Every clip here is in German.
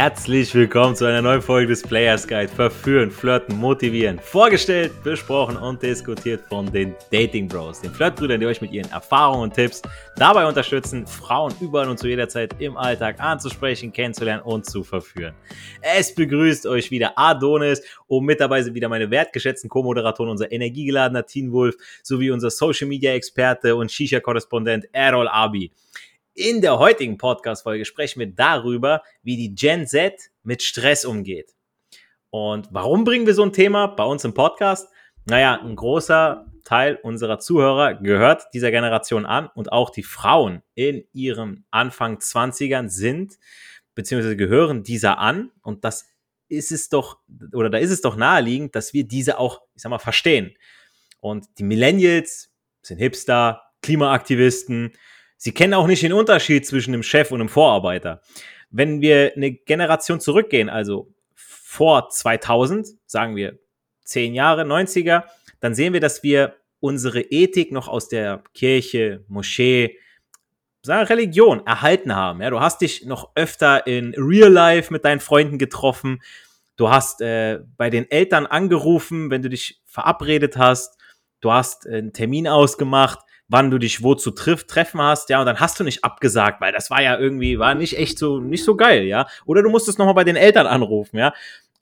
Herzlich willkommen zu einer neuen Folge des Players Guide. Verführen, flirten, motivieren. Vorgestellt, besprochen und diskutiert von den Dating Bros, den Flirtbrüdern, die euch mit ihren Erfahrungen und Tipps dabei unterstützen, Frauen überall und zu jeder Zeit im Alltag anzusprechen, kennenzulernen und zu verführen. Es begrüßt euch wieder Adonis und mit dabei sind wieder meine wertgeschätzten Co-Moderatoren, unser energiegeladener Teen Wolf sowie unser Social Media Experte und Shisha-Korrespondent Errol Abi. In der heutigen Podcast-Folge sprechen wir darüber, wie die Gen Z mit Stress umgeht. Und warum bringen wir so ein Thema bei uns im Podcast? Naja, ein großer Teil unserer Zuhörer gehört dieser Generation an und auch die Frauen in ihrem Anfang 20ern sind beziehungsweise gehören dieser an und das ist es doch oder da ist es doch naheliegend, dass wir diese auch, ich sag mal, verstehen. Und die Millennials sind Hipster, Klimaaktivisten, Sie kennen auch nicht den Unterschied zwischen einem Chef und einem Vorarbeiter. Wenn wir eine Generation zurückgehen, also vor 2000, sagen wir 10 Jahre, 90er, dann sehen wir, dass wir unsere Ethik noch aus der Kirche, Moschee, sagen Religion erhalten haben. Ja, du hast dich noch öfter in Real Life mit deinen Freunden getroffen. Du hast äh, bei den Eltern angerufen, wenn du dich verabredet hast. Du hast einen Termin ausgemacht wann du dich wo zu triff, treffen hast, ja, und dann hast du nicht abgesagt, weil das war ja irgendwie, war nicht echt so, nicht so geil, ja. Oder du musstest nochmal bei den Eltern anrufen, ja.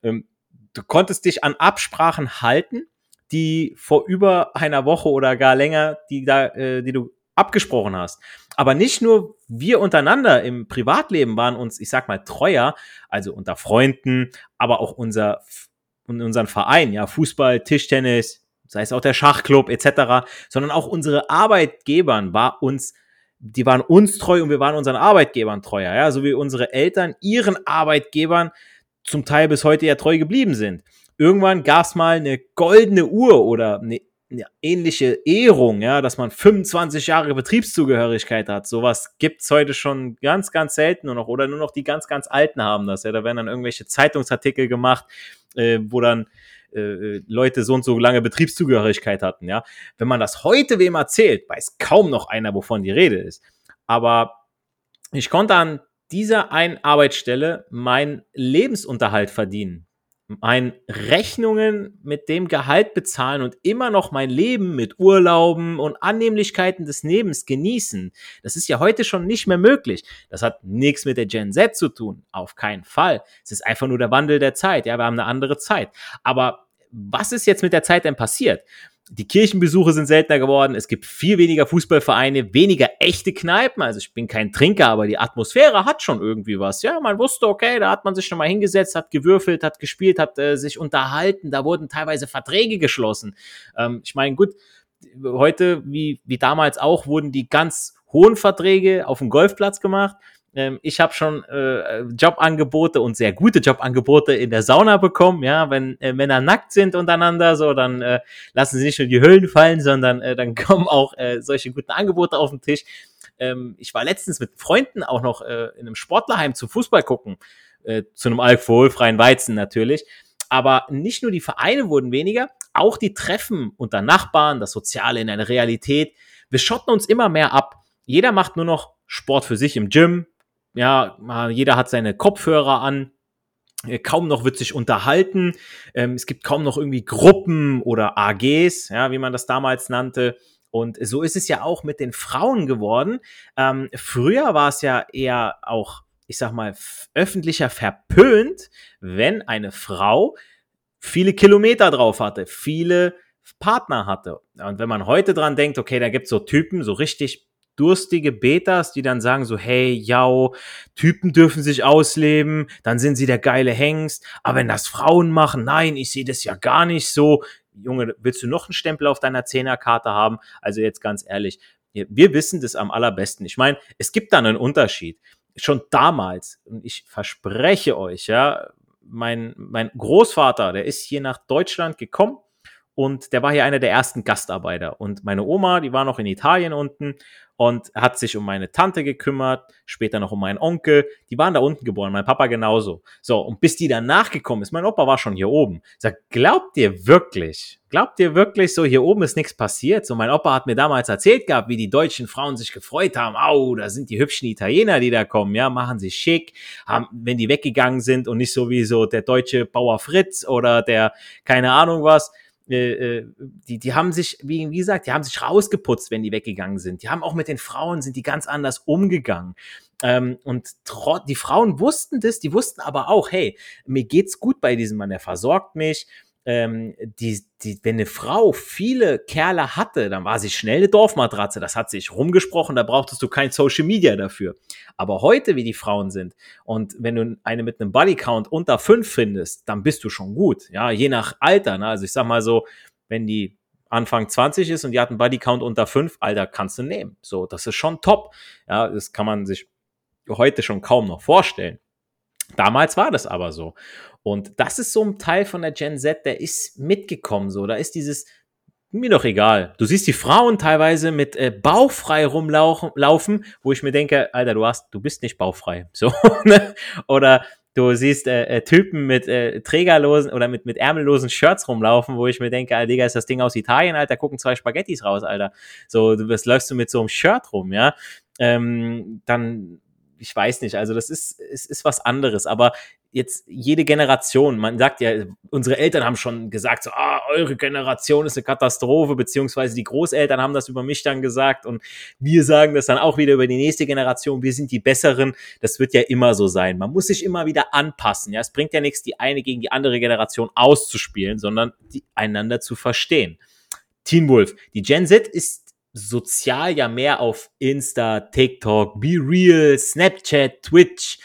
Ähm, du konntest dich an Absprachen halten, die vor über einer Woche oder gar länger, die da, äh, die du abgesprochen hast. Aber nicht nur wir untereinander im Privatleben waren uns, ich sag mal, treuer, also unter Freunden, aber auch unser, unseren Verein, ja, Fußball, Tischtennis, sei es auch der Schachclub etc., sondern auch unsere Arbeitgebern war uns, die waren uns treu und wir waren unseren Arbeitgebern treuer, ja, so wie unsere Eltern ihren Arbeitgebern zum Teil bis heute ja treu geblieben sind. Irgendwann gab es mal eine goldene Uhr oder eine, eine, ähnliche Ehrung, ja, dass man 25 Jahre Betriebszugehörigkeit hat. Sowas gibt's heute schon ganz, ganz selten nur noch. Oder nur noch die ganz, ganz Alten haben das. Ja, da werden dann irgendwelche Zeitungsartikel gemacht, äh, wo dann äh, äh, Leute so und so lange Betriebszugehörigkeit hatten, ja. Wenn man das heute wem erzählt, weiß kaum noch einer, wovon die Rede ist. Aber ich konnte an dieser einen Arbeitsstelle meinen Lebensunterhalt verdienen mein Rechnungen mit dem Gehalt bezahlen und immer noch mein Leben mit Urlauben und Annehmlichkeiten des Lebens genießen. Das ist ja heute schon nicht mehr möglich. Das hat nichts mit der Gen Z zu tun. Auf keinen Fall. Es ist einfach nur der Wandel der Zeit. Ja, wir haben eine andere Zeit. Aber was ist jetzt mit der Zeit denn passiert? Die Kirchenbesuche sind seltener geworden, es gibt viel weniger Fußballvereine, weniger echte Kneipen. Also ich bin kein Trinker, aber die Atmosphäre hat schon irgendwie was. Ja, man wusste, okay, da hat man sich schon mal hingesetzt, hat gewürfelt, hat gespielt, hat äh, sich unterhalten, da wurden teilweise Verträge geschlossen. Ähm, ich meine, gut, heute, wie, wie damals auch, wurden die ganz hohen Verträge auf dem Golfplatz gemacht. Ähm, ich habe schon äh, Jobangebote und sehr gute Jobangebote in der Sauna bekommen. Ja, wenn äh, Männer nackt sind untereinander, so dann äh, lassen sie nicht nur die Hüllen fallen, sondern äh, dann kommen auch äh, solche guten Angebote auf den Tisch. Ähm, ich war letztens mit Freunden auch noch äh, in einem Sportlerheim zu Fußball gucken, äh, zu einem alkoholfreien Weizen natürlich. Aber nicht nur die Vereine wurden weniger, auch die Treffen unter Nachbarn, das Soziale in einer Realität. Wir schotten uns immer mehr ab. Jeder macht nur noch Sport für sich im Gym, ja, jeder hat seine Kopfhörer an. Äh, kaum noch wird sich unterhalten. Ähm, es gibt kaum noch irgendwie Gruppen oder AGs, ja, wie man das damals nannte. Und so ist es ja auch mit den Frauen geworden. Ähm, früher war es ja eher auch, ich sag mal, öffentlicher verpönt, wenn eine Frau viele Kilometer drauf hatte, viele Partner hatte. Und wenn man heute dran denkt, okay, da gibt's so Typen, so richtig durstige Betas, die dann sagen so, hey, yau, Typen dürfen sich ausleben, dann sind sie der geile Hengst, aber wenn das Frauen machen, nein, ich sehe das ja gar nicht so. Junge, willst du noch einen Stempel auf deiner Zehnerkarte haben? Also jetzt ganz ehrlich, wir wissen das am allerbesten. Ich meine, es gibt da einen Unterschied. Schon damals, und ich verspreche euch, ja, mein, mein Großvater, der ist hier nach Deutschland gekommen und der war hier einer der ersten Gastarbeiter. Und meine Oma, die war noch in Italien unten und hat sich um meine Tante gekümmert, später noch um meinen Onkel. Die waren da unten geboren, mein Papa genauso. So, und bis die dann nachgekommen ist, mein Opa war schon hier oben. Ich sag, glaubt ihr wirklich, glaubt ihr wirklich so, hier oben ist nichts passiert? So, mein Opa hat mir damals erzählt gehabt, wie die deutschen Frauen sich gefreut haben. Au, da sind die hübschen Italiener, die da kommen, ja, machen sich schick, haben, wenn die weggegangen sind und nicht so wie so der deutsche Bauer Fritz oder der, keine Ahnung was, äh, die, die haben sich, wie, wie gesagt, die haben sich rausgeputzt, wenn die weggegangen sind. Die haben auch mit den Frauen, sind die ganz anders umgegangen. Ähm, und die Frauen wussten das, die wussten aber auch, hey, mir geht's gut bei diesem Mann, er versorgt mich, ähm, die, die, wenn eine Frau viele Kerle hatte, dann war sie schnell eine Dorfmatratze. Das hat sich rumgesprochen, da brauchtest du kein Social Media dafür. Aber heute, wie die Frauen sind, und wenn du eine mit einem Bodycount unter fünf findest, dann bist du schon gut. Ja, je nach Alter. Ne? Also ich sag mal so, wenn die Anfang 20 ist und die hat einen Bodycount unter fünf, Alter, kannst du nehmen. So, das ist schon top. Ja, das kann man sich heute schon kaum noch vorstellen. Damals war das aber so. Und das ist so ein Teil von der Gen Z, der ist mitgekommen so. Da ist dieses, mir doch egal. Du siehst die Frauen teilweise mit äh, bauchfrei rumlaufen, wo ich mir denke, Alter, du hast, du bist nicht bauchfrei. So, ne? Oder du siehst äh, äh, Typen mit äh, trägerlosen oder mit, mit ärmellosen Shirts rumlaufen, wo ich mir denke, Alter, Digga, ist das Ding aus Italien, Alter, gucken zwei Spaghettis raus, Alter. So, du was läufst du mit so einem Shirt rum, ja? Ähm, dann ich weiß nicht, also das ist, es ist was anderes, aber jetzt jede Generation, man sagt ja, unsere Eltern haben schon gesagt, so, ah, eure Generation ist eine Katastrophe, beziehungsweise die Großeltern haben das über mich dann gesagt und wir sagen das dann auch wieder über die nächste Generation, wir sind die Besseren, das wird ja immer so sein. Man muss sich immer wieder anpassen, ja, es bringt ja nichts, die eine gegen die andere Generation auszuspielen, sondern die einander zu verstehen. Teen Wolf, die Gen Z ist sozial ja mehr auf Insta, TikTok, Be Real, Snapchat, Twitch,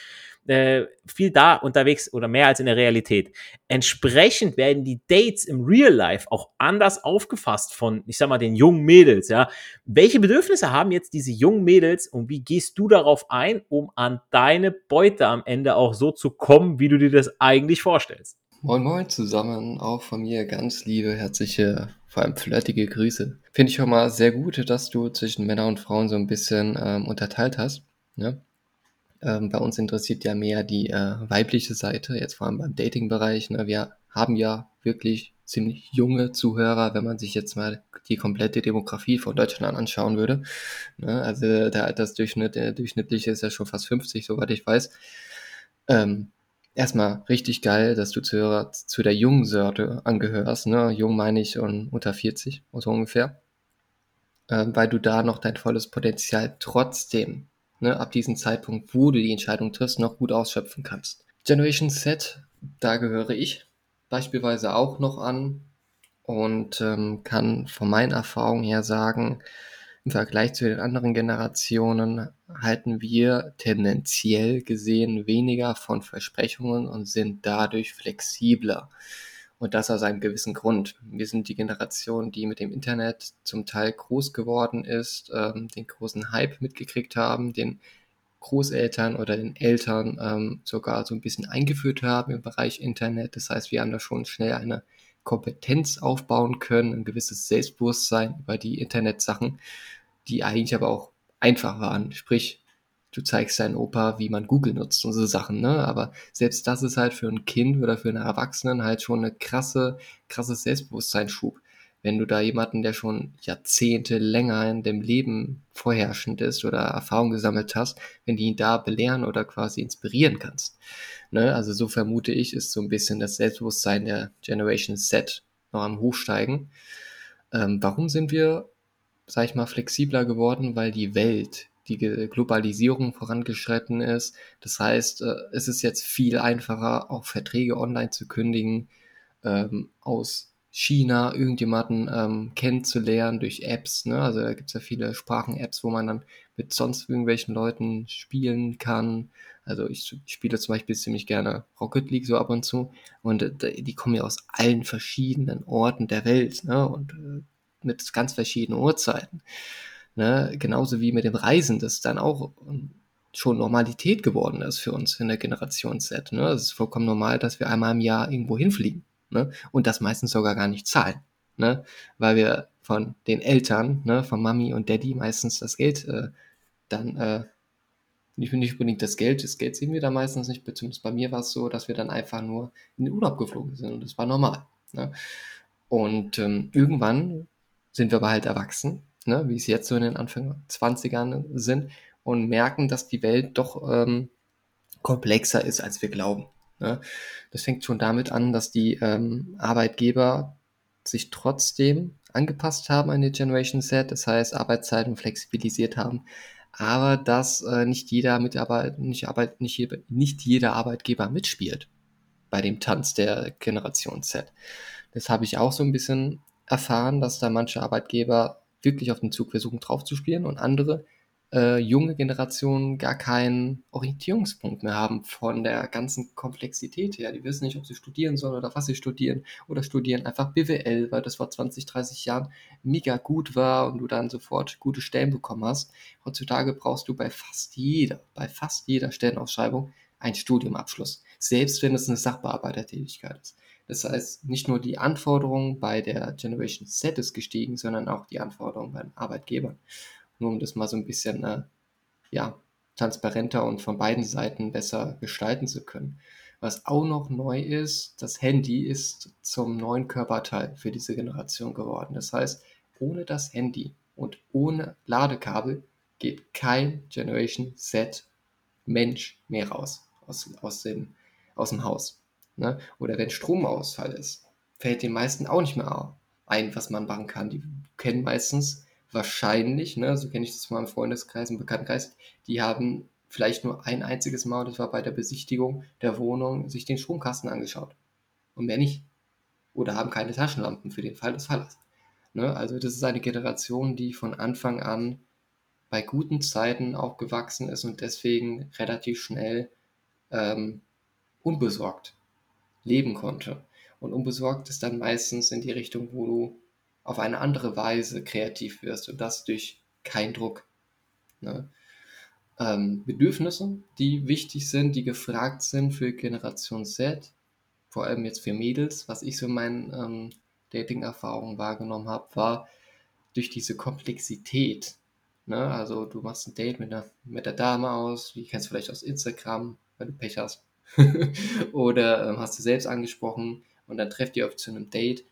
äh, viel da unterwegs oder mehr als in der Realität. Entsprechend werden die Dates im Real Life auch anders aufgefasst von, ich sag mal, den jungen Mädels, ja. Welche Bedürfnisse haben jetzt diese jungen Mädels und wie gehst du darauf ein, um an deine Beute am Ende auch so zu kommen, wie du dir das eigentlich vorstellst? Moin Moin zusammen, auch von mir ganz liebe, herzliche vor allem flirtige Grüße. Finde ich schon mal sehr gut, dass du zwischen Männern und Frauen so ein bisschen ähm, unterteilt hast. Ne? Ähm, bei uns interessiert ja mehr die äh, weibliche Seite, jetzt vor allem beim Dating-Bereich. Ne? Wir haben ja wirklich ziemlich junge Zuhörer, wenn man sich jetzt mal die komplette Demografie von Deutschland anschauen würde. Ne? Also der Altersdurchschnitt, der durchschnittliche ist ja schon fast 50, soweit ich weiß. Ähm, erstmal richtig geil, dass du zu, zu der jungen Sorte angehörst. Ne? Jung meine ich und unter 40, so ungefähr. Ähm, weil du da noch dein volles Potenzial trotzdem, ne, ab diesem Zeitpunkt, wo du die Entscheidung triffst, noch gut ausschöpfen kannst. Generation Z, da gehöre ich beispielsweise auch noch an und ähm, kann von meinen Erfahrungen her sagen, im Vergleich zu den anderen Generationen halten wir tendenziell gesehen weniger von Versprechungen und sind dadurch flexibler. Und das aus einem gewissen Grund. Wir sind die Generation, die mit dem Internet zum Teil groß geworden ist, ähm, den großen Hype mitgekriegt haben, den Großeltern oder den Eltern ähm, sogar so ein bisschen eingeführt haben im Bereich Internet. Das heißt, wir haben da schon schnell eine Kompetenz aufbauen können, ein gewisses Selbstbewusstsein über die Internetsachen, die eigentlich aber auch einfach waren. Sprich, du zeigst deinem Opa, wie man Google nutzt und so Sachen, ne? Aber selbst das ist halt für ein Kind oder für einen Erwachsenen halt schon eine krasse, krasses Selbstbewusstseinsschub. Wenn du da jemanden, der schon Jahrzehnte länger in dem Leben vorherrschend ist oder Erfahrung gesammelt hast, wenn die ihn da belehren oder quasi inspirieren kannst. Ne? Also so vermute ich, ist so ein bisschen das Selbstbewusstsein der Generation Z noch am Hochsteigen. Ähm, warum sind wir, sag ich mal, flexibler geworden? Weil die Welt, die Globalisierung vorangeschritten ist. Das heißt, äh, es ist jetzt viel einfacher, auch Verträge online zu kündigen, ähm, aus China irgendjemanden ähm, kennenzulernen durch Apps. Ne? Also da gibt es ja viele Sprachen-Apps, wo man dann mit sonst irgendwelchen Leuten spielen kann. Also ich spiele zum Beispiel ziemlich gerne Rocket League so ab und zu und äh, die kommen ja aus allen verschiedenen Orten der Welt ne? und äh, mit ganz verschiedenen Uhrzeiten. Ne? Genauso wie mit dem Reisen, das dann auch ähm, schon Normalität geworden ist für uns in der Generation Z. Ne? Es ist vollkommen normal, dass wir einmal im Jahr irgendwo hinfliegen. Ne? Und das meistens sogar gar nicht zahlen. ne? weil wir von den Eltern, ne, von Mami und Daddy meistens das Geld äh, dann, äh, nicht, nicht unbedingt das Geld, das Geld sehen wir da meistens nicht, zumindest bei mir war es so, dass wir dann einfach nur in den Urlaub geflogen sind und das war normal. Ne? Und ähm, irgendwann sind wir aber halt erwachsen, ne, wie es jetzt so in den Anfang 20ern sind und merken, dass die Welt doch ähm, komplexer ist, als wir glauben. Ne? Das fängt schon damit an, dass die ähm, Arbeitgeber sich trotzdem angepasst haben an die Generation Set, das heißt Arbeitszeiten flexibilisiert haben, aber dass äh, nicht jeder Mitarbeiter, nicht, Arbeit, nicht, nicht jeder Arbeitgeber mitspielt bei dem Tanz der Generation Z. Das habe ich auch so ein bisschen erfahren, dass da manche Arbeitgeber wirklich auf den Zug versuchen draufzuspielen und andere äh, junge Generationen gar keinen Orientierungspunkt mehr haben von der ganzen Komplexität her. Die wissen nicht, ob sie studieren sollen oder was sie studieren oder studieren einfach BWL, weil das vor 20, 30 Jahren mega gut war und du dann sofort gute Stellen bekommen hast. Heutzutage brauchst du bei fast jeder, bei fast jeder Stellenausschreibung einen Studiumabschluss, selbst wenn es eine Sachbearbeitertätigkeit ist. Das heißt, nicht nur die Anforderungen bei der Generation Z ist gestiegen, sondern auch die Anforderungen beim Arbeitgeber nur um das mal so ein bisschen äh, ja, transparenter und von beiden Seiten besser gestalten zu können. Was auch noch neu ist, das Handy ist zum neuen Körperteil für diese Generation geworden. Das heißt, ohne das Handy und ohne Ladekabel geht kein Generation Z Mensch mehr raus aus, aus, dem, aus dem Haus. Ne? Oder wenn Stromausfall ist, fällt den meisten auch nicht mehr ein, was man machen kann. Die kennen meistens wahrscheinlich, ne, so kenne ich das von meinem Freundeskreis und Bekanntenkreis, die haben vielleicht nur ein einziges Mal, das war bei der Besichtigung der Wohnung, sich den Stromkasten angeschaut. Und mehr nicht. Oder haben keine Taschenlampen für den Fall des Falles. Ne? Also das ist eine Generation, die von Anfang an bei guten Zeiten auch gewachsen ist und deswegen relativ schnell ähm, unbesorgt leben konnte. Und unbesorgt ist dann meistens in die Richtung, wo du auf eine andere Weise kreativ wirst und das durch keinen Druck. Ne? Ähm, Bedürfnisse, die wichtig sind, die gefragt sind für Generation Z, vor allem jetzt für Mädels, was ich so in meinen ähm, Dating-Erfahrungen wahrgenommen habe, war durch diese Komplexität. Ne? Also du machst ein Date mit, einer, mit der Dame aus, die kennst du vielleicht aus Instagram, wenn du Pech hast. Oder ähm, hast du selbst angesprochen und dann trefft ihr auf zu einem Date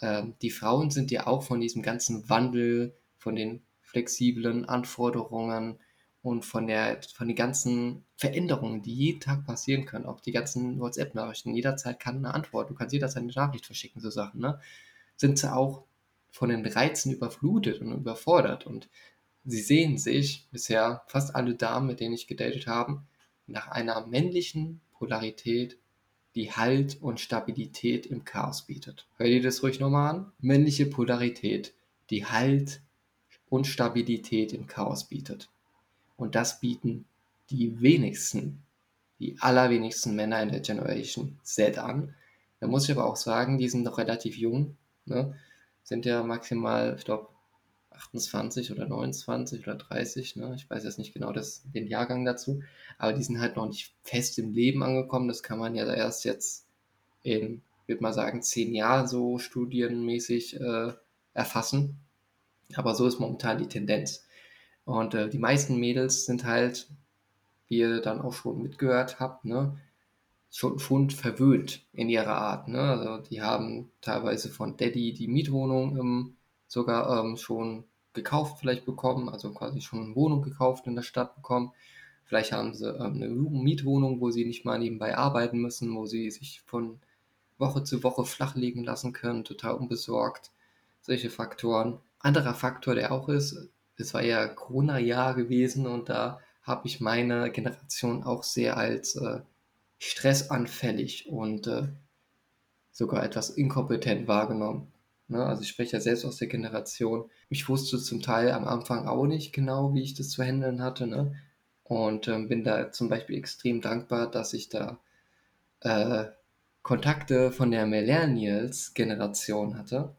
ähm, die Frauen sind ja auch von diesem ganzen Wandel, von den flexiblen Anforderungen und von, der, von den ganzen Veränderungen, die jeden Tag passieren können, auch die ganzen WhatsApp-Nachrichten, jederzeit kann eine Antwort, du kannst jederzeit eine Nachricht verschicken, so Sachen, ne? sind sie auch von den Reizen überflutet und überfordert und sie sehen sich bisher fast alle Damen, mit denen ich gedatet habe, nach einer männlichen Polarität die Halt und Stabilität im Chaos bietet. Hör dir das ruhig nochmal an. Männliche Polarität, die Halt und Stabilität im Chaos bietet. Und das bieten die wenigsten, die allerwenigsten Männer in der Generation Z an. Da muss ich aber auch sagen, die sind noch relativ jung, ne? sind ja maximal, ich glaube, 28 oder 29 oder 30, ne? ich weiß jetzt nicht genau das, den Jahrgang dazu, aber die sind halt noch nicht fest im Leben angekommen. Das kann man ja erst jetzt in, würde mal sagen, zehn Jahren so studienmäßig äh, erfassen. Aber so ist momentan die Tendenz. Und äh, die meisten Mädels sind halt, wie ihr dann auch schon mitgehört habt, ne, schon, schon verwöhnt in ihrer Art. Ne? Also die haben teilweise von Daddy die Mietwohnung ähm, sogar ähm, schon gekauft vielleicht bekommen, also quasi schon eine Wohnung gekauft in der Stadt bekommen. Vielleicht haben sie ähm, eine Mietwohnung, wo sie nicht mal nebenbei arbeiten müssen, wo sie sich von Woche zu Woche flachlegen lassen können, total unbesorgt. Solche Faktoren. Anderer Faktor, der auch ist, es war ja Corona-Jahr gewesen und da habe ich meine Generation auch sehr als äh, stressanfällig und äh, sogar etwas inkompetent wahrgenommen. Ne? Also ich spreche ja selbst aus der Generation. Ich wusste zum Teil am Anfang auch nicht genau, wie ich das zu handeln hatte. Ne? Und ähm, bin da zum Beispiel extrem dankbar, dass ich da äh, Kontakte von der Millennials-Generation hatte,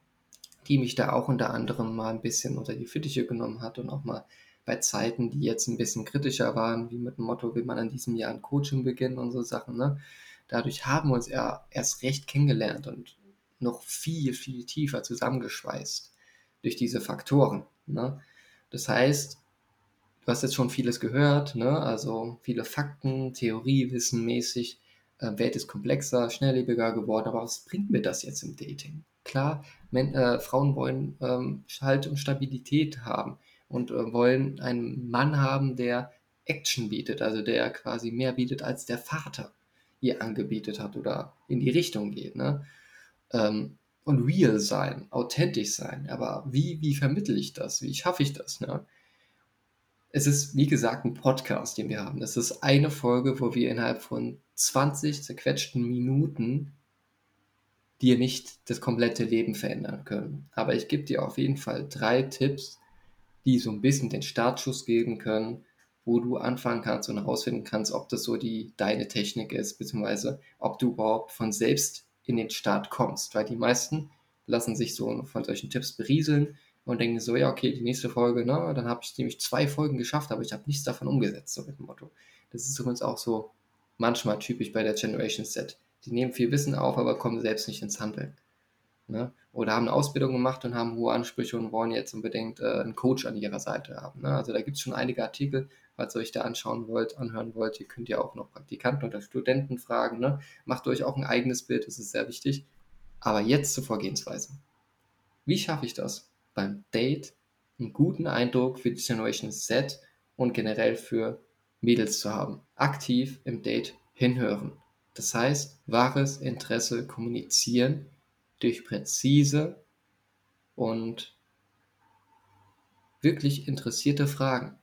die mich da auch unter anderem mal ein bisschen unter die Fittiche genommen hat und auch mal bei Zeiten, die jetzt ein bisschen kritischer waren, wie mit dem Motto, will man in diesem Jahr ein Coaching beginnen und so Sachen. Ne? Dadurch haben wir uns ja erst recht kennengelernt und noch viel, viel tiefer zusammengeschweißt durch diese Faktoren. Ne? Das heißt, du hast jetzt schon vieles gehört, ne? also viele Fakten, Theoriewissen mäßig. Äh, Welt ist komplexer, schnelllebiger geworden, aber was bringt mir das jetzt im Dating? Klar, Men äh, Frauen wollen ähm, Halt und Stabilität haben und äh, wollen einen Mann haben, der Action bietet, also der quasi mehr bietet als der Vater ihr angebietet hat oder in die Richtung geht. Ne? Ähm, und real sein, authentisch sein. Aber wie, wie vermittle ich das? Wie schaffe ich das? Ne? Es ist, wie gesagt, ein Podcast, den wir haben. Es ist eine Folge, wo wir innerhalb von 20 zerquetschten Minuten dir nicht das komplette Leben verändern können. Aber ich gebe dir auf jeden Fall drei Tipps, die so ein bisschen den Startschuss geben können, wo du anfangen kannst und herausfinden kannst, ob das so die deine Technik ist, beziehungsweise ob du überhaupt von selbst in den Start kommst. Weil die meisten lassen sich so von solchen Tipps berieseln und denken so, ja, okay, die nächste Folge, ne, dann habe ich nämlich zwei Folgen geschafft, aber ich habe nichts davon umgesetzt, so mit dem Motto. Das ist übrigens auch so manchmal typisch bei der Generation Set. Die nehmen viel Wissen auf, aber kommen selbst nicht ins Handeln. Ne? Oder haben eine Ausbildung gemacht und haben hohe Ansprüche und wollen jetzt unbedingt äh, einen Coach an ihrer Seite haben. Ne? Also da gibt es schon einige Artikel, falls ihr euch da anschauen wollt, anhören wollt. Ihr könnt ja auch noch Praktikanten oder Studenten fragen. Ne? Macht euch auch ein eigenes Bild, das ist sehr wichtig. Aber jetzt zur Vorgehensweise. Wie schaffe ich das? Beim Date einen guten Eindruck für die Generation Z und generell für Mädels zu haben. Aktiv im Date hinhören. Das heißt, wahres Interesse kommunizieren durch präzise und wirklich interessierte Fragen,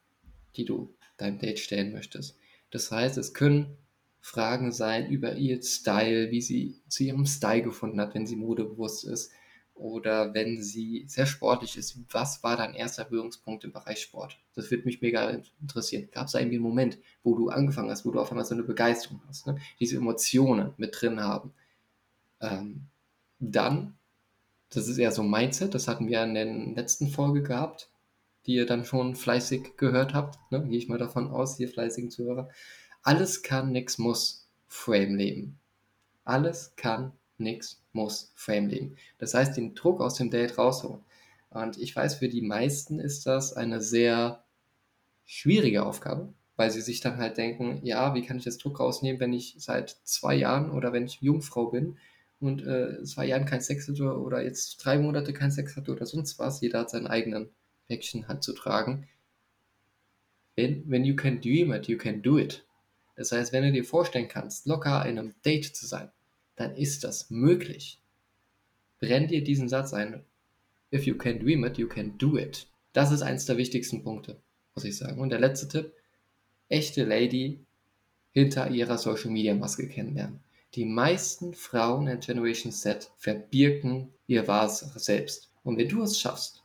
die du deinem Date stellen möchtest. Das heißt, es können Fragen sein über ihr Style, wie sie zu ihrem Style gefunden hat, wenn sie modebewusst ist oder wenn sie sehr sportlich ist. Was war dein erster Berührungspunkt im Bereich Sport? Das würde mich mega interessieren. Gab es da irgendwie einen Moment, wo du angefangen hast, wo du auf einmal so eine Begeisterung hast, ne? diese Emotionen mit drin haben? Ähm, dann, das ist eher so Mindset, das hatten wir in der letzten Folge gehabt, die ihr dann schon fleißig gehört habt, ne? gehe ich mal davon aus, ihr fleißigen Zuhörer. Alles kann, nix muss Frame leben. Alles kann, nix muss Frame leben. Das heißt, den Druck aus dem Date rausholen. Und ich weiß, für die meisten ist das eine sehr schwierige Aufgabe, weil sie sich dann halt denken, ja, wie kann ich jetzt Druck rausnehmen, wenn ich seit zwei Jahren oder wenn ich Jungfrau bin und äh, zwei Jahren kein Sex hatte oder jetzt drei Monate kein Sex hatte oder sonst was. Jeder hat seinen eigenen Päckchen halt zu tragen. When, when you can dream it, you can do it. Das heißt, wenn du dir vorstellen kannst, locker in einem Date zu sein, dann ist das möglich. Brenn dir diesen Satz ein. If you can dream it, you can do it. Das ist eins der wichtigsten Punkte, muss ich sagen. Und der letzte Tipp, echte Lady hinter ihrer Social Media Maske kennenlernen. Die meisten Frauen in Generation Z verbirgen ihr wahres Selbst. Und wenn du es schaffst,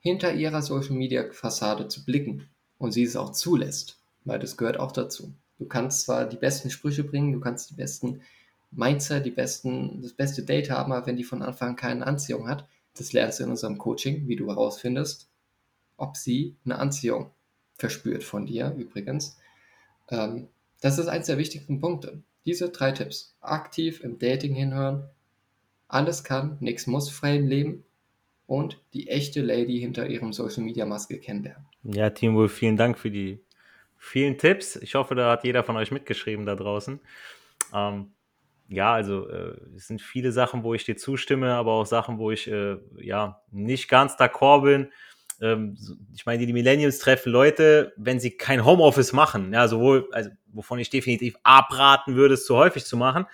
hinter ihrer Social Media Fassade zu blicken und sie es auch zulässt, weil das gehört auch dazu. Du kannst zwar die besten Sprüche bringen, du kannst die besten Mindset, die besten, das beste Date haben, aber wenn die von Anfang an keine Anziehung hat, das lernst du in unserem Coaching, wie du herausfindest, ob sie eine Anziehung verspürt von dir übrigens. Ähm, das ist eins der wichtigsten Punkte. Diese drei Tipps. Aktiv im Dating hinhören. Alles kann, nichts muss im Leben. Und die echte Lady hinter ihrem Social Media Maske kennenlernen. Ja, Wolf, vielen Dank für die vielen Tipps. Ich hoffe, da hat jeder von euch mitgeschrieben da draußen. Ähm, ja, also äh, es sind viele Sachen, wo ich dir zustimme, aber auch Sachen, wo ich äh, ja nicht ganz d'accord bin. Ähm, ich meine, die Millennials treffen Leute, wenn sie kein Homeoffice machen, ja, sowohl, also wovon ich definitiv abraten würde, es zu häufig zu machen,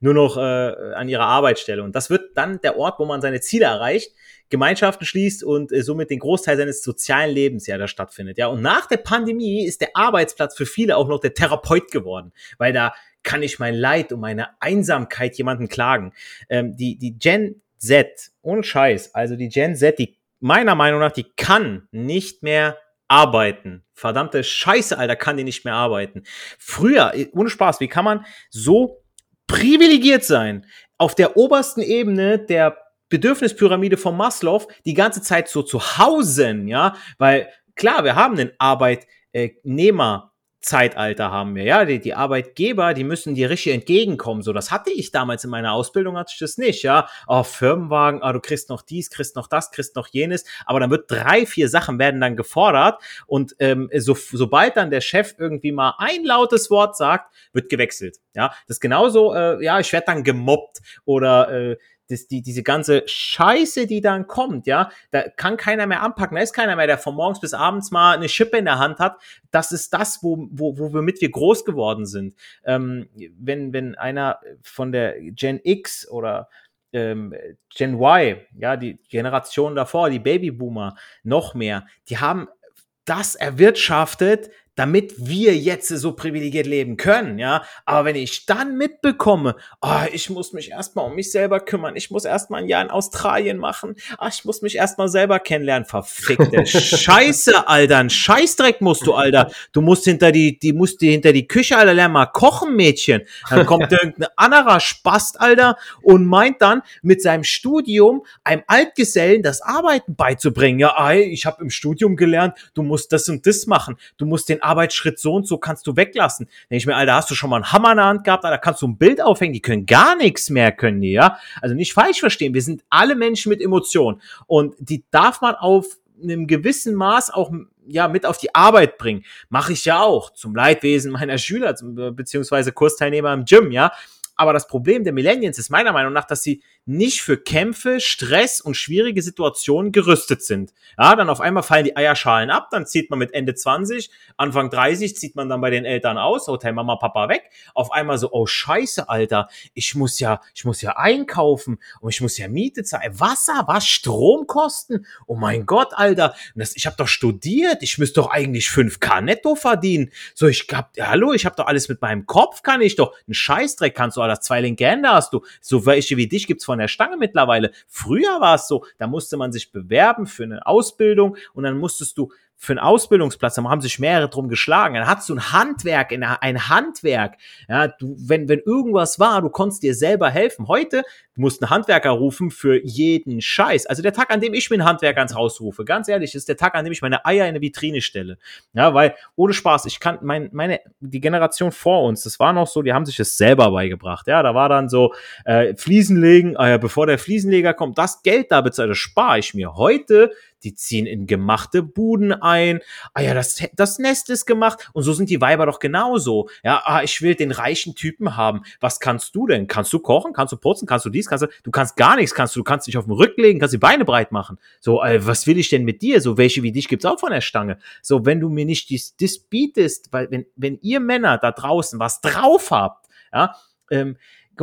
nur noch äh, an ihrer Arbeitsstelle. Und das wird dann der Ort, wo man seine Ziele erreicht, Gemeinschaften schließt und äh, somit den Großteil seines sozialen Lebens ja da stattfindet. Ja, und nach der Pandemie ist der Arbeitsplatz für viele auch noch der Therapeut geworden, weil da kann ich mein Leid und meine Einsamkeit jemanden klagen. Ähm, die, die Gen Z, ohne Scheiß, also die Gen Z, die meiner Meinung nach, die kann nicht mehr arbeiten. Verdammte Scheiße, Alter, kann die nicht mehr arbeiten. Früher, ohne Spaß, wie kann man so privilegiert sein, auf der obersten Ebene der Bedürfnispyramide von Maslow die ganze Zeit so zu hausen, ja, weil klar, wir haben einen Arbeitnehmer Zeitalter haben wir, ja. Die, die Arbeitgeber, die müssen dir richtig entgegenkommen. So, das hatte ich damals in meiner Ausbildung, hatte ich das nicht, ja. Oh, Firmenwagen, oh, du kriegst noch dies, kriegst noch das, kriegst noch jenes. Aber dann wird drei, vier Sachen werden dann gefordert. Und ähm, so, sobald dann der Chef irgendwie mal ein lautes Wort sagt, wird gewechselt. Ja, das ist genauso, äh, ja, ich werde dann gemobbt oder äh, das, die, diese ganze Scheiße, die dann kommt, ja, da kann keiner mehr anpacken. Da ist keiner mehr, der von morgens bis abends mal eine Schippe in der Hand hat. Das ist das, wo, wo, wo wir mit wir groß geworden sind. Ähm, wenn, wenn einer von der Gen X oder ähm, Gen Y, ja, die Generation davor, die Babyboomer, noch mehr, die haben das erwirtschaftet, damit wir jetzt so privilegiert leben können, ja. Aber wenn ich dann mitbekomme, oh, ich muss mich erstmal um mich selber kümmern, ich muss erstmal ein Jahr in Australien machen, ach, ich muss mich erstmal selber kennenlernen, verfickte Scheiße, Alter, ein Scheißdreck musst du, Alter. Du musst hinter die, die musst dir hinter die Küche, Alter, lern mal kochen, Mädchen. Dann kommt irgendein anderer Spast, Alter, und meint dann mit seinem Studium einem Altgesellen das Arbeiten beizubringen. Ja, ey, ich habe im Studium gelernt, du musst das und das machen, du musst den Arbeitsschritt so und so kannst du weglassen. Denke ich mir, Alter, hast du schon mal einen Hammer in der Hand gehabt, da kannst du ein Bild aufhängen, die können gar nichts mehr, können die, ja. Also nicht falsch verstehen, wir sind alle Menschen mit Emotionen und die darf man auf einem gewissen Maß auch ja mit auf die Arbeit bringen. Mache ich ja auch zum Leidwesen meiner Schüler beziehungsweise Kursteilnehmer im Gym, ja. Aber das Problem der Millennials ist meiner Meinung nach, dass sie nicht für Kämpfe, Stress und schwierige Situationen gerüstet sind. Ja, dann auf einmal fallen die Eierschalen ab, dann zieht man mit Ende 20, Anfang 30 zieht man dann bei den Eltern aus, Hotel Mama, Papa weg. Auf einmal so, oh Scheiße, Alter, ich muss ja, ich muss ja einkaufen und ich muss ja Miete zahlen. Wasser, was? Stromkosten? Oh mein Gott, Alter, das, ich habe doch studiert, ich müsste doch eigentlich 5k netto verdienen. So, ich hab, hallo, ich habe doch alles mit meinem Kopf, kann ich doch. Ein Scheißdreck kannst du, alles zwei linke Hände hast du. So welche wie dich gibt's von der Stange mittlerweile. Früher war es so, da musste man sich bewerben für eine Ausbildung und dann musstest du für einen Ausbildungsplatz, da haben sich mehrere drum geschlagen. Dann hattest du ein Handwerk, ein Handwerk. Ja, du, wenn, wenn irgendwas war, du konntest dir selber helfen. Heute, musst einen Handwerker rufen für jeden Scheiß. Also der Tag, an dem ich mir einen Handwerker ans Haus rufe, ganz ehrlich, ist der Tag, an dem ich meine Eier in eine Vitrine stelle. Ja, weil, ohne Spaß, ich kann, mein, meine, die Generation vor uns, das war noch so, die haben sich das selber beigebracht. Ja, da war dann so, äh, Fliesen legen, äh, bevor der Fliesenleger kommt, das Geld da bezahlt, das spare ich mir. Heute die ziehen in gemachte Buden ein. Ah ja, das, das Nest ist gemacht. Und so sind die Weiber doch genauso. Ja, ah, ich will den reichen Typen haben. Was kannst du denn? Kannst du kochen? Kannst du putzen? Kannst du dies? Kannst du, du kannst gar nichts. Kannst du, du kannst dich auf den Rücken legen, kannst die Beine breit machen. So, äh, was will ich denn mit dir? So, welche wie dich gibt's auch von der Stange. So, wenn du mir nicht dies, das bietest, weil, wenn, wenn ihr Männer da draußen was drauf habt, ja, ähm,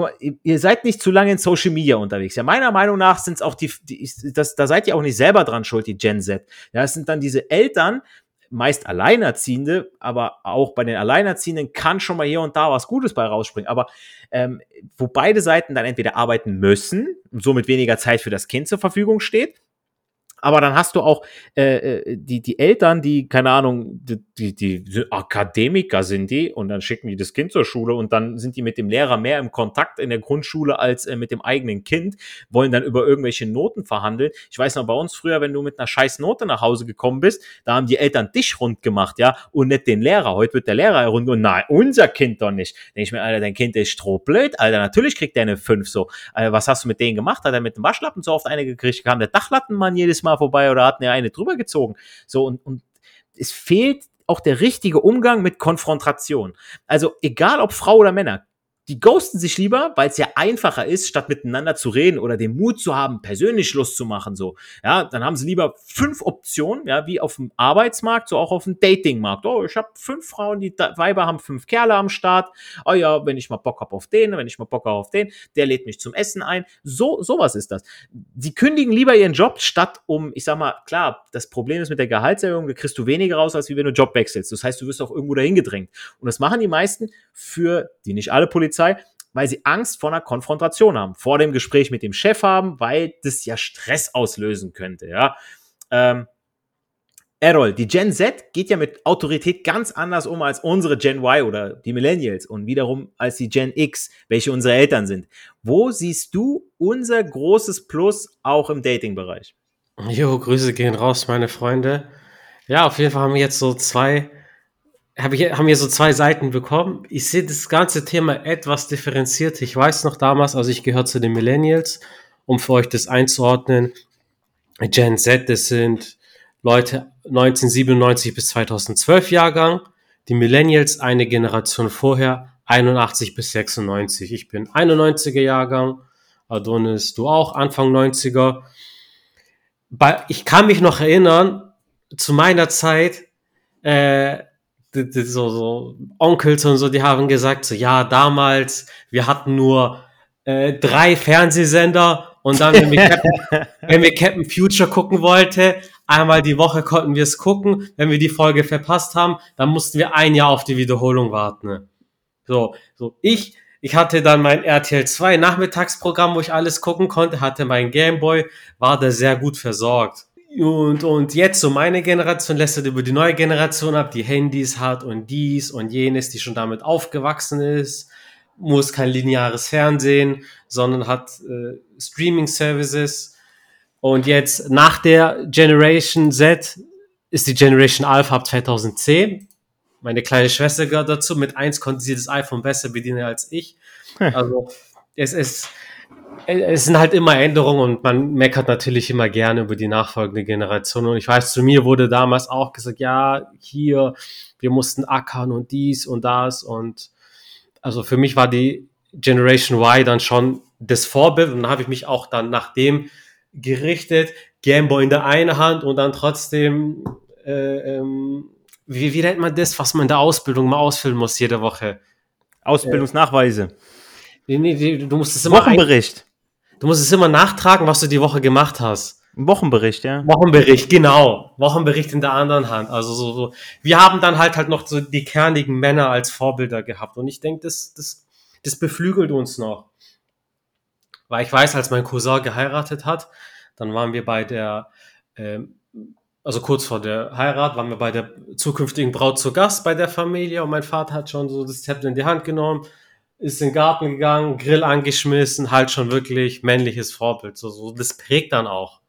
mal, ihr seid nicht zu lange in Social Media unterwegs. Ja, meiner Meinung nach sind es auch die, die das, da seid ihr auch nicht selber dran schuld, die Gen Z. Ja, es sind dann diese Eltern, meist Alleinerziehende, aber auch bei den Alleinerziehenden kann schon mal hier und da was Gutes bei rausspringen. Aber ähm, wo beide Seiten dann entweder arbeiten müssen und somit weniger Zeit für das Kind zur Verfügung steht, aber dann hast du auch äh, äh, die, die Eltern, die, keine Ahnung, die, die, die Akademiker sind die und dann schicken die das Kind zur Schule und dann sind die mit dem Lehrer mehr im Kontakt in der Grundschule als äh, mit dem eigenen Kind, wollen dann über irgendwelche Noten verhandeln. Ich weiß noch, bei uns früher, wenn du mit einer scheiß Note nach Hause gekommen bist, da haben die Eltern dich rund gemacht, ja, und nicht den Lehrer. Heute wird der Lehrer rund und nein, unser Kind doch nicht. Denke ich mir, Alter, dein Kind ist strohblöd, Alter, natürlich kriegt der eine 5 so. Alter, was hast du mit denen gemacht? Hat er mit dem Waschlappen so oft eine gekriegt? Kam der Dachlattenmann jedes Mal vorbei oder hatten ja eine drüber gezogen. So und, und es fehlt auch der richtige Umgang mit Konfrontation. Also egal ob Frau oder Männer, die ghosten sich lieber, weil es ja einfacher ist, statt miteinander zu reden oder den Mut zu haben, persönlich Schluss zu machen, so. Ja, dann haben sie lieber fünf Optionen, ja, wie auf dem Arbeitsmarkt, so auch auf dem Datingmarkt. Oh, ich habe fünf Frauen, die Weiber haben fünf Kerle am Start. Oh ja, wenn ich mal Bock hab auf den, wenn ich mal Bock hab auf den, der lädt mich zum Essen ein. So, sowas ist das. Sie kündigen lieber ihren Job, statt um, ich sag mal, klar, das Problem ist mit der Gehaltserhöhung, da kriegst du weniger raus, als wie wenn du Job wechselst. Das heißt, du wirst auch irgendwo dahin gedrängt. Und das machen die meisten für die nicht alle Polizei Polizei, weil sie Angst vor einer Konfrontation haben, vor dem Gespräch mit dem Chef haben, weil das ja Stress auslösen könnte, ja. Ähm, Errol, die Gen Z geht ja mit Autorität ganz anders um als unsere Gen Y oder die Millennials und wiederum als die Gen X, welche unsere Eltern sind. Wo siehst du unser großes Plus auch im Dating-Bereich? Jo, Grüße gehen raus, meine Freunde. Ja, auf jeden Fall haben wir jetzt so zwei hab ich, haben wir so zwei Seiten bekommen. Ich sehe das ganze Thema etwas differenziert. Ich weiß noch damals, also ich gehöre zu den Millennials, um für euch das einzuordnen. Gen Z, das sind Leute 1997 bis 2012 Jahrgang. Die Millennials eine Generation vorher, 81 bis 96. Ich bin 91er Jahrgang. Adonis, du auch, Anfang 90er. Ich kann mich noch erinnern, zu meiner Zeit, äh, so, so Onkels und so, die haben gesagt, so ja, damals, wir hatten nur äh, drei Fernsehsender und dann, wenn wir, Captain, wenn wir Captain Future gucken wollte, einmal die Woche konnten wir es gucken. Wenn wir die Folge verpasst haben, dann mussten wir ein Jahr auf die Wiederholung warten. So, so ich, ich hatte dann mein RTL 2 Nachmittagsprogramm, wo ich alles gucken konnte, hatte mein Gameboy, war da sehr gut versorgt. Und, und jetzt so meine Generation lässt über die neue Generation ab, die Handys hat und dies und jenes, die schon damit aufgewachsen ist, muss kein lineares Fernsehen, sondern hat äh, Streaming-Services. Und jetzt nach der Generation Z ist die Generation Alpha ab 2010. Meine kleine Schwester gehört dazu. Mit eins konnte sie das iPhone besser bedienen als ich. Also es ist es sind halt immer Änderungen und man meckert natürlich immer gerne über die nachfolgende Generation. Und ich weiß, zu mir wurde damals auch gesagt, ja, hier, wir mussten ackern und dies und das. Und also für mich war die Generation Y dann schon das Vorbild und dann habe ich mich auch dann nach dem gerichtet, Gameboy in der einen Hand und dann trotzdem, äh, ähm, wie, wie nennt man das, was man in der Ausbildung mal ausfüllen muss jede Woche? Ausbildungsnachweise. Nee, nee, du musst es immer. Wochenbericht. Ein, du musst es immer nachtragen, was du die Woche gemacht hast. Ein Wochenbericht, ja. Wochenbericht, genau. Wochenbericht in der anderen Hand. Also so, so. Wir haben dann halt halt noch so die kernigen Männer als Vorbilder gehabt. Und ich denke, das, das, das beflügelt uns noch. Weil ich weiß, als mein Cousin geheiratet hat, dann waren wir bei der, ähm, also kurz vor der Heirat, waren wir bei der zukünftigen Braut zu Gast bei der Familie und mein Vater hat schon so das Zepter in die Hand genommen ist in den Garten gegangen, Grill angeschmissen, halt schon wirklich männliches Vorbild. So, so das prägt dann auch.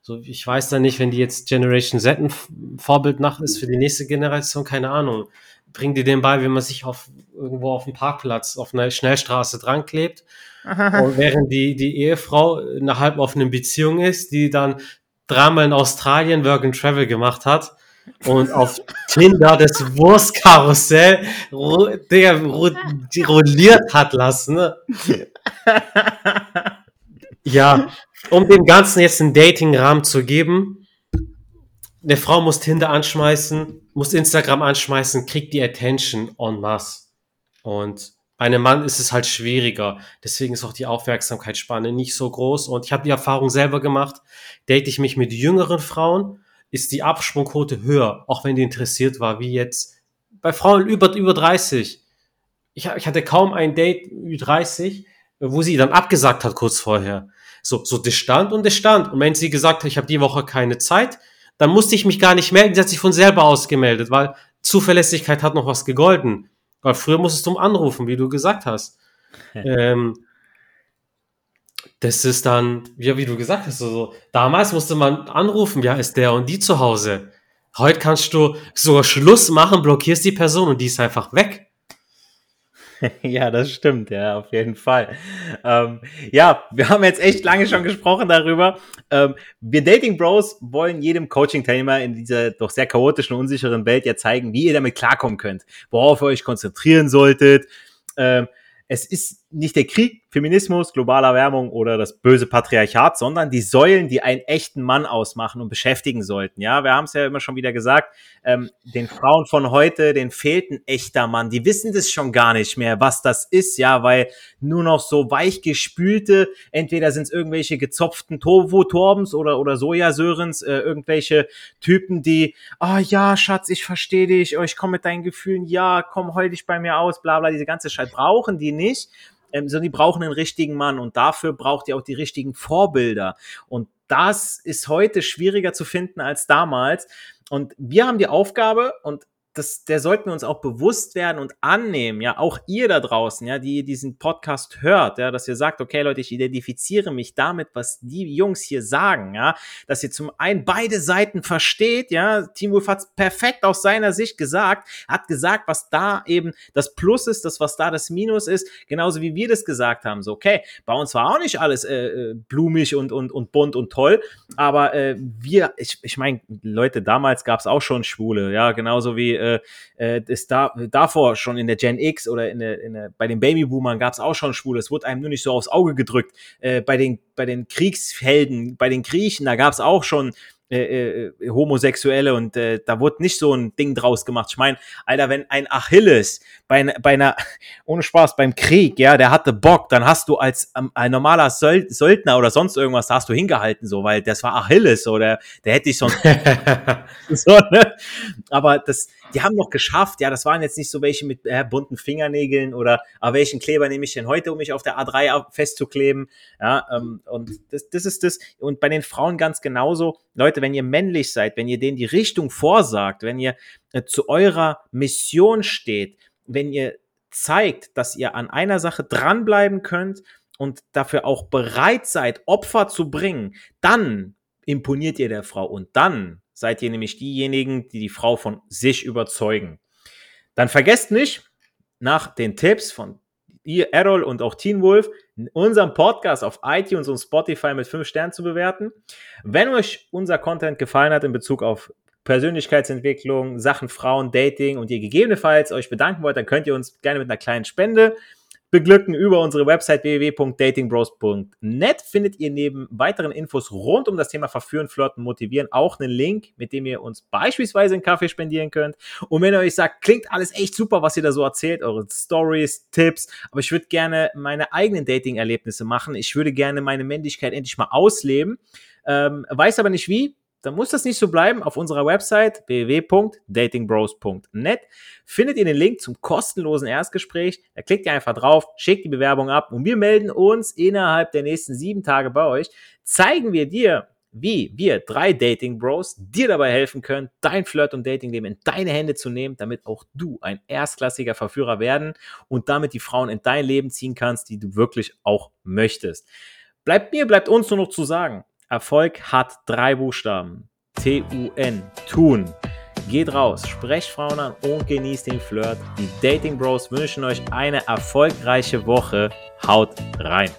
So, ich weiß da nicht, wenn die jetzt Generation Z ein Vorbild nach ist für die nächste Generation, keine Ahnung. Bringt die den bei, wie man sich auf irgendwo auf dem Parkplatz auf einer Schnellstraße dran klebt. Und während die, die Ehefrau in einer halb offenen Beziehung ist, die dann dreimal in Australien Work and Travel gemacht hat und auf Tinder das Wurstkarussell der rolliert hat lassen. Ne? Ja, um dem Ganzen jetzt einen Dating-Rahmen zu geben, eine Frau muss Tinder anschmeißen, muss Instagram anschmeißen, kriegt die Attention en masse. Und bei einem Mann ist es halt schwieriger. Deswegen ist auch die Aufmerksamkeitsspanne nicht so groß. Und ich habe die Erfahrung selber gemacht, date ich mich mit jüngeren Frauen, ist die Absprungquote höher, auch wenn die interessiert war, wie jetzt bei Frauen über, über 30. Ich, ich hatte kaum ein Date über 30, wo sie dann abgesagt hat kurz vorher. So, so das stand und das stand. Und wenn sie gesagt hat, ich habe die Woche keine Zeit, dann musste ich mich gar nicht melden, sie hat sich von selber ausgemeldet, weil Zuverlässigkeit hat noch was gegolten. Weil früher musstest du anrufen, wie du gesagt hast. ähm, das ist dann, ja, wie du gesagt hast, also, damals musste man anrufen, ja, ist der und die zu Hause. Heute kannst du sogar Schluss machen, blockierst die Person und die ist einfach weg. Ja, das stimmt, ja, auf jeden Fall. Ähm, ja, wir haben jetzt echt lange schon gesprochen darüber. Ähm, wir Dating Bros wollen jedem Coaching-Teilnehmer in dieser doch sehr chaotischen, unsicheren Welt ja zeigen, wie ihr damit klarkommen könnt, worauf ihr euch konzentrieren solltet. Ähm, es ist nicht der Krieg, Feminismus, globale Erwärmung oder das böse Patriarchat, sondern die Säulen, die einen echten Mann ausmachen und beschäftigen sollten. Ja, wir haben es ja immer schon wieder gesagt, ähm, den Frauen von heute, denen fehlt ein echter Mann. Die wissen das schon gar nicht mehr, was das ist, ja, weil nur noch so weich gespülte, entweder sind es irgendwelche gezopften Tofu-Torbens oder, oder Sojasörens, äh, irgendwelche Typen, die, ah oh, ja, Schatz, ich verstehe dich, oh, ich komme mit deinen Gefühlen, ja, komm, heul dich bei mir aus, bla bla, diese ganze Scheiß brauchen die nicht ähm, sondern die brauchen einen richtigen Mann und dafür braucht ihr auch die richtigen Vorbilder. Und das ist heute schwieriger zu finden als damals. Und wir haben die Aufgabe, und das, der sollten wir uns auch bewusst werden und annehmen, ja, auch ihr da draußen, ja, die diesen Podcast hört, ja, dass ihr sagt, okay, Leute, ich identifiziere mich damit, was die Jungs hier sagen, ja, dass ihr zum einen beide Seiten versteht, ja, Team Wolf hat perfekt aus seiner Sicht gesagt, hat gesagt, was da eben das Plus ist, das, was da das Minus ist, genauso wie wir das gesagt haben, so, okay, bei uns war auch nicht alles äh, äh blumig und, und, und bunt und toll, aber äh, wir, ich, ich meine, Leute, damals gab es auch schon Schwule, ja, genauso wie äh, äh, das da, davor schon in der Gen X oder in der, in der, bei den Babyboomern gab es auch schon Schwule. Es wurde einem nur nicht so aufs Auge gedrückt. Äh, bei, den, bei den Kriegshelden, bei den Griechen, da gab es auch schon äh, äh, Homosexuelle und äh, da wurde nicht so ein Ding draus gemacht. Ich meine, Alter, wenn ein Achilles bei, bei einer, ohne Spaß, beim Krieg, ja, der hatte Bock, dann hast du als ähm, ein normaler Söld Söldner oder sonst irgendwas, da hast du hingehalten, so, weil das war Achilles, so, der, der hätte ich sonst, so, ne? Aber das, die haben noch geschafft, ja, das waren jetzt nicht so welche mit äh, bunten Fingernägeln oder, aber welchen Kleber nehme ich denn heute, um mich auf der A3 festzukleben, ja, ähm, und das, das ist das, und bei den Frauen ganz genauso, Leute, wenn ihr männlich seid, wenn ihr denen die Richtung vorsagt, wenn ihr äh, zu eurer Mission steht, wenn ihr zeigt, dass ihr an einer Sache dranbleiben könnt und dafür auch bereit seid, Opfer zu bringen, dann imponiert ihr der Frau und dann seid ihr nämlich diejenigen, die die Frau von sich überzeugen. Dann vergesst nicht, nach den Tipps von ihr, Errol und auch Teen Wolf, unseren Podcast auf iTunes und Spotify mit 5 Sternen zu bewerten. Wenn euch unser Content gefallen hat in Bezug auf Persönlichkeitsentwicklung, Sachen Frauen, Dating und ihr gegebenenfalls euch bedanken wollt, dann könnt ihr uns gerne mit einer kleinen Spende beglücken über unsere Website www.datingbros.net findet ihr neben weiteren Infos rund um das Thema Verführen, Flirten, Motivieren auch einen Link, mit dem ihr uns beispielsweise einen Kaffee spendieren könnt. Und wenn ihr euch sagt, klingt alles echt super, was ihr da so erzählt, eure Stories, Tipps, aber ich würde gerne meine eigenen Dating-Erlebnisse machen. Ich würde gerne meine Männlichkeit endlich mal ausleben. Ähm, weiß aber nicht wie, dann muss das nicht so bleiben. Auf unserer Website www.datingbros.net findet ihr den Link zum kostenlosen Erstgespräch. Da klickt ihr einfach drauf, schickt die Bewerbung ab und wir melden uns innerhalb der nächsten sieben Tage bei euch. Zeigen wir dir, wie wir drei Dating Bros dir dabei helfen können, dein Flirt- und Datingleben in deine Hände zu nehmen, damit auch du ein erstklassiger Verführer werden und damit die Frauen in dein Leben ziehen kannst, die du wirklich auch möchtest. Bleibt mir, bleibt uns nur noch zu sagen, Erfolg hat drei Buchstaben. T-U-N. Tun. Geht raus, sprecht Frauen an und genießt den Flirt. Die Dating Bros wünschen euch eine erfolgreiche Woche. Haut rein.